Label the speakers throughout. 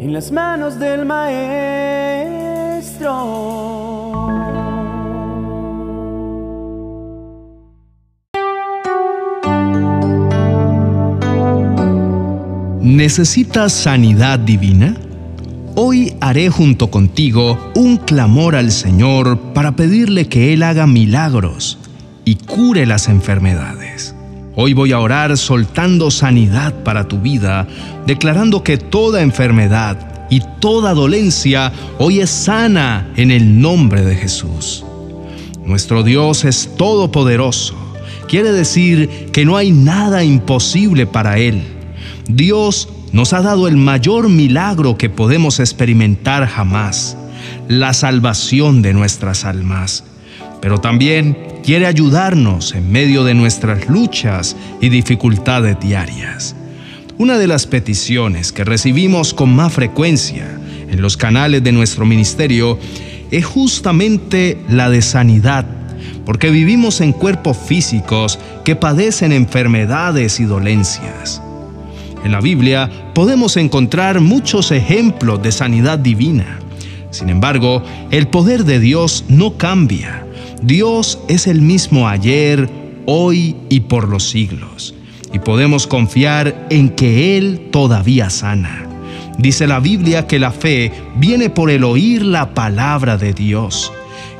Speaker 1: en las manos del Maestro.
Speaker 2: ¿Necesitas sanidad divina? Hoy haré junto contigo un clamor al Señor para pedirle que Él haga milagros y cure las enfermedades. Hoy voy a orar soltando sanidad para tu vida, declarando que toda enfermedad y toda dolencia hoy es sana en el nombre de Jesús. Nuestro Dios es todopoderoso. Quiere decir que no hay nada imposible para Él. Dios nos ha dado el mayor milagro que podemos experimentar jamás, la salvación de nuestras almas. Pero también quiere ayudarnos en medio de nuestras luchas y dificultades diarias. Una de las peticiones que recibimos con más frecuencia en los canales de nuestro ministerio es justamente la de sanidad, porque vivimos en cuerpos físicos que padecen enfermedades y dolencias. En la Biblia podemos encontrar muchos ejemplos de sanidad divina. Sin embargo, el poder de Dios no cambia. Dios es el mismo ayer, hoy y por los siglos. Y podemos confiar en que Él todavía sana. Dice la Biblia que la fe viene por el oír la palabra de Dios.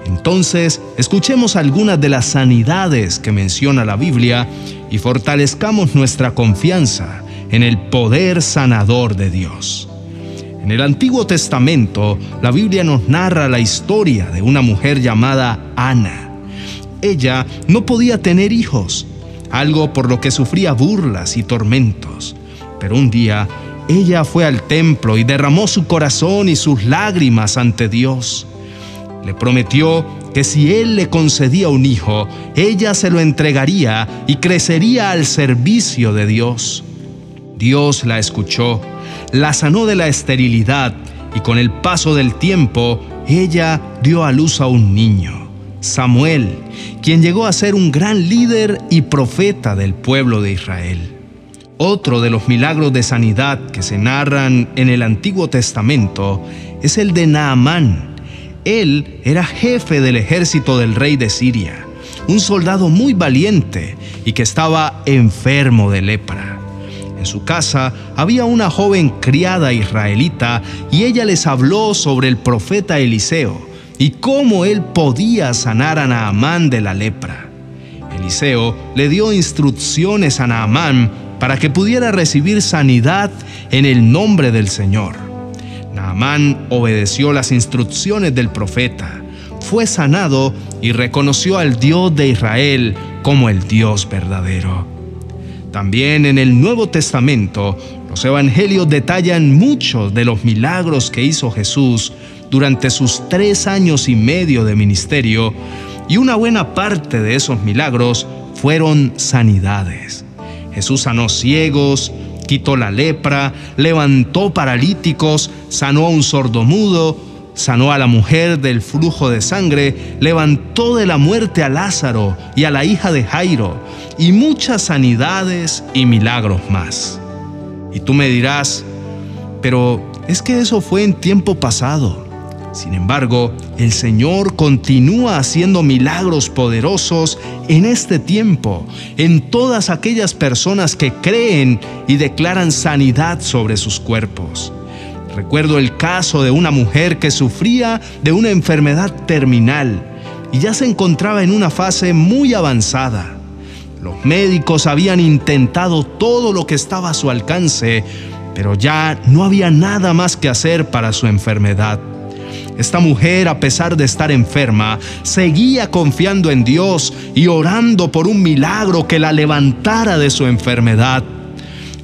Speaker 2: Entonces, escuchemos algunas de las sanidades que menciona la Biblia y fortalezcamos nuestra confianza en el poder sanador de Dios. En el Antiguo Testamento, la Biblia nos narra la historia de una mujer llamada Ana. Ella no podía tener hijos, algo por lo que sufría burlas y tormentos. Pero un día, ella fue al templo y derramó su corazón y sus lágrimas ante Dios. Le prometió que si él le concedía un hijo, ella se lo entregaría y crecería al servicio de Dios. Dios la escuchó, la sanó de la esterilidad y con el paso del tiempo ella dio a luz a un niño, Samuel, quien llegó a ser un gran líder y profeta del pueblo de Israel. Otro de los milagros de sanidad que se narran en el Antiguo Testamento es el de Naamán. Él era jefe del ejército del rey de Siria, un soldado muy valiente y que estaba enfermo de lepra. En su casa había una joven criada israelita y ella les habló sobre el profeta Eliseo y cómo él podía sanar a Naamán de la lepra. Eliseo le dio instrucciones a Naamán para que pudiera recibir sanidad en el nombre del Señor. Naamán obedeció las instrucciones del profeta, fue sanado y reconoció al Dios de Israel como el Dios verdadero. También en el Nuevo Testamento, los evangelios detallan muchos de los milagros que hizo Jesús durante sus tres años y medio de ministerio, y una buena parte de esos milagros fueron sanidades. Jesús sanó ciegos, quitó la lepra, levantó paralíticos, sanó a un sordomudo, sanó a la mujer del flujo de sangre, levantó de la muerte a Lázaro y a la hija de Jairo, y muchas sanidades y milagros más. Y tú me dirás, pero es que eso fue en tiempo pasado. Sin embargo, el Señor continúa haciendo milagros poderosos en este tiempo, en todas aquellas personas que creen y declaran sanidad sobre sus cuerpos. Recuerdo el caso de una mujer que sufría de una enfermedad terminal y ya se encontraba en una fase muy avanzada. Los médicos habían intentado todo lo que estaba a su alcance, pero ya no había nada más que hacer para su enfermedad. Esta mujer, a pesar de estar enferma, seguía confiando en Dios y orando por un milagro que la levantara de su enfermedad.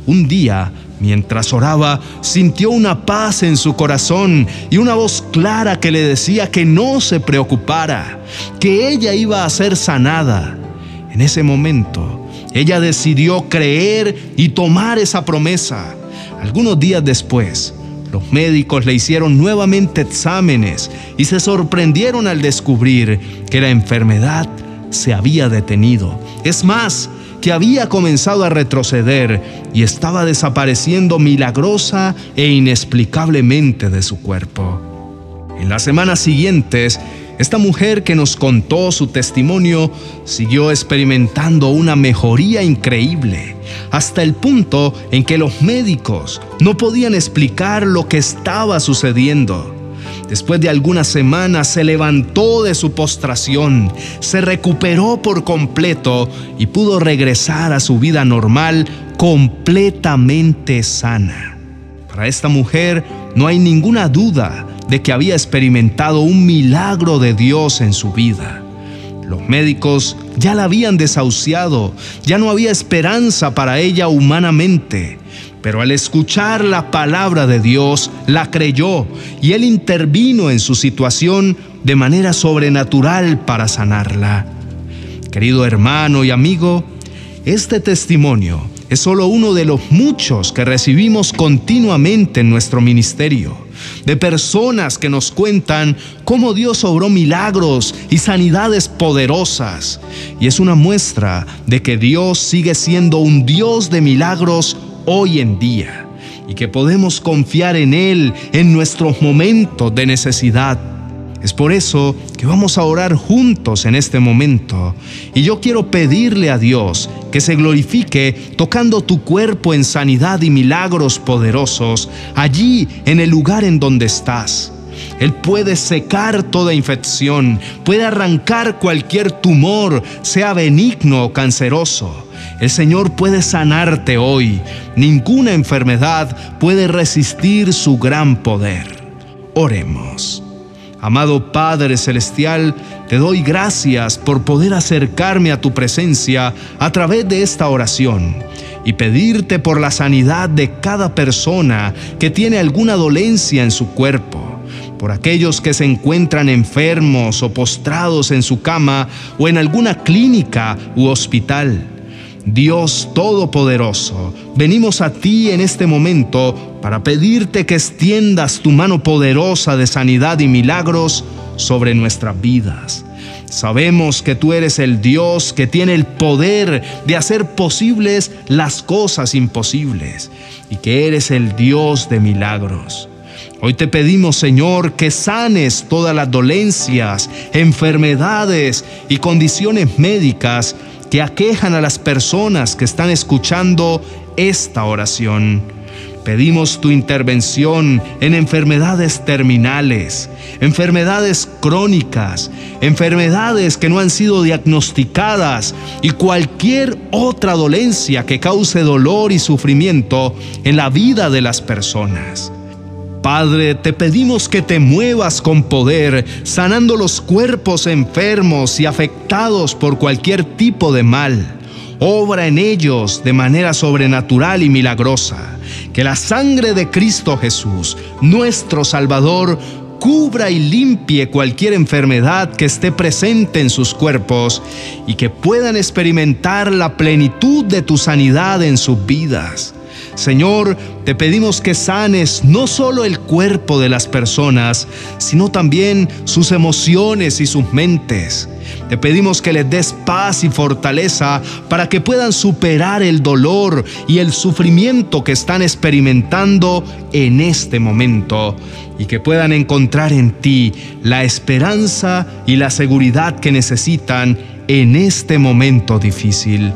Speaker 2: Un día Mientras oraba, sintió una paz en su corazón y una voz clara que le decía que no se preocupara, que ella iba a ser sanada. En ese momento, ella decidió creer y tomar esa promesa. Algunos días después, los médicos le hicieron nuevamente exámenes y se sorprendieron al descubrir que la enfermedad se había detenido. Es más, que había comenzado a retroceder y estaba desapareciendo milagrosa e inexplicablemente de su cuerpo. En las semanas siguientes, esta mujer que nos contó su testimonio siguió experimentando una mejoría increíble, hasta el punto en que los médicos no podían explicar lo que estaba sucediendo. Después de algunas semanas se levantó de su postración, se recuperó por completo y pudo regresar a su vida normal completamente sana. Para esta mujer no hay ninguna duda de que había experimentado un milagro de Dios en su vida. Los médicos ya la habían desahuciado, ya no había esperanza para ella humanamente, pero al escuchar la palabra de Dios, la creyó y Él intervino en su situación de manera sobrenatural para sanarla. Querido hermano y amigo, este testimonio es solo uno de los muchos que recibimos continuamente en nuestro ministerio de personas que nos cuentan cómo Dios obró milagros y sanidades poderosas. Y es una muestra de que Dios sigue siendo un Dios de milagros hoy en día y que podemos confiar en Él en nuestros momentos de necesidad. Es por eso que vamos a orar juntos en este momento. Y yo quiero pedirle a Dios que se glorifique tocando tu cuerpo en sanidad y milagros poderosos allí en el lugar en donde estás. Él puede secar toda infección, puede arrancar cualquier tumor, sea benigno o canceroso. El Señor puede sanarte hoy. Ninguna enfermedad puede resistir su gran poder. Oremos. Amado Padre Celestial, te doy gracias por poder acercarme a tu presencia a través de esta oración y pedirte por la sanidad de cada persona que tiene alguna dolencia en su cuerpo, por aquellos que se encuentran enfermos o postrados en su cama o en alguna clínica u hospital Dios Todopoderoso, venimos a ti en este momento para pedirte que extiendas tu mano poderosa de sanidad y milagros sobre nuestras vidas. Sabemos que tú eres el Dios que tiene el poder de hacer posibles las cosas imposibles y que eres el Dios de milagros. Hoy te pedimos, Señor, que sanes todas las dolencias, enfermedades y condiciones médicas que aquejan a las personas que están escuchando esta oración. Pedimos tu intervención en enfermedades terminales, enfermedades crónicas, enfermedades que no han sido diagnosticadas y cualquier otra dolencia que cause dolor y sufrimiento en la vida de las personas. Padre, te pedimos que te muevas con poder, sanando los cuerpos enfermos y afectados por cualquier tipo de mal. Obra en ellos de manera sobrenatural y milagrosa. Que la sangre de Cristo Jesús, nuestro Salvador, cubra y limpie cualquier enfermedad que esté presente en sus cuerpos y que puedan experimentar la plenitud de tu sanidad en sus vidas. Señor, te pedimos que sanes no solo el cuerpo de las personas, sino también sus emociones y sus mentes. Te pedimos que les des paz y fortaleza para que puedan superar el dolor y el sufrimiento que están experimentando en este momento y que puedan encontrar en ti la esperanza y la seguridad que necesitan en este momento difícil.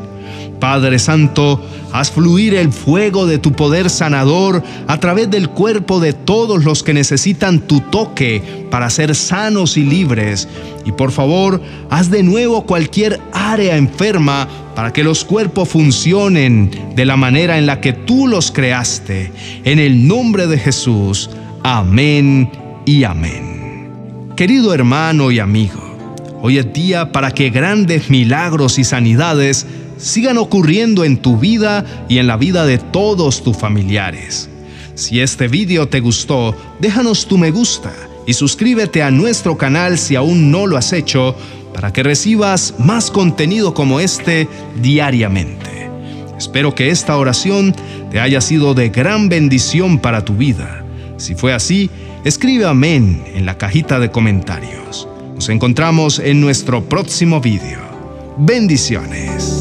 Speaker 2: Padre Santo, haz fluir el fuego de tu poder sanador a través del cuerpo de todos los que necesitan tu toque para ser sanos y libres. Y por favor, haz de nuevo cualquier área enferma para que los cuerpos funcionen de la manera en la que tú los creaste. En el nombre de Jesús. Amén y amén. Querido hermano y amigo, hoy es día para que grandes milagros y sanidades sigan ocurriendo en tu vida y en la vida de todos tus familiares. Si este video te gustó, déjanos tu me gusta y suscríbete a nuestro canal si aún no lo has hecho para que recibas más contenido como este diariamente. Espero que esta oración te haya sido de gran bendición para tu vida. Si fue así, escribe amén en la cajita de comentarios. Nos encontramos en nuestro próximo video. Bendiciones.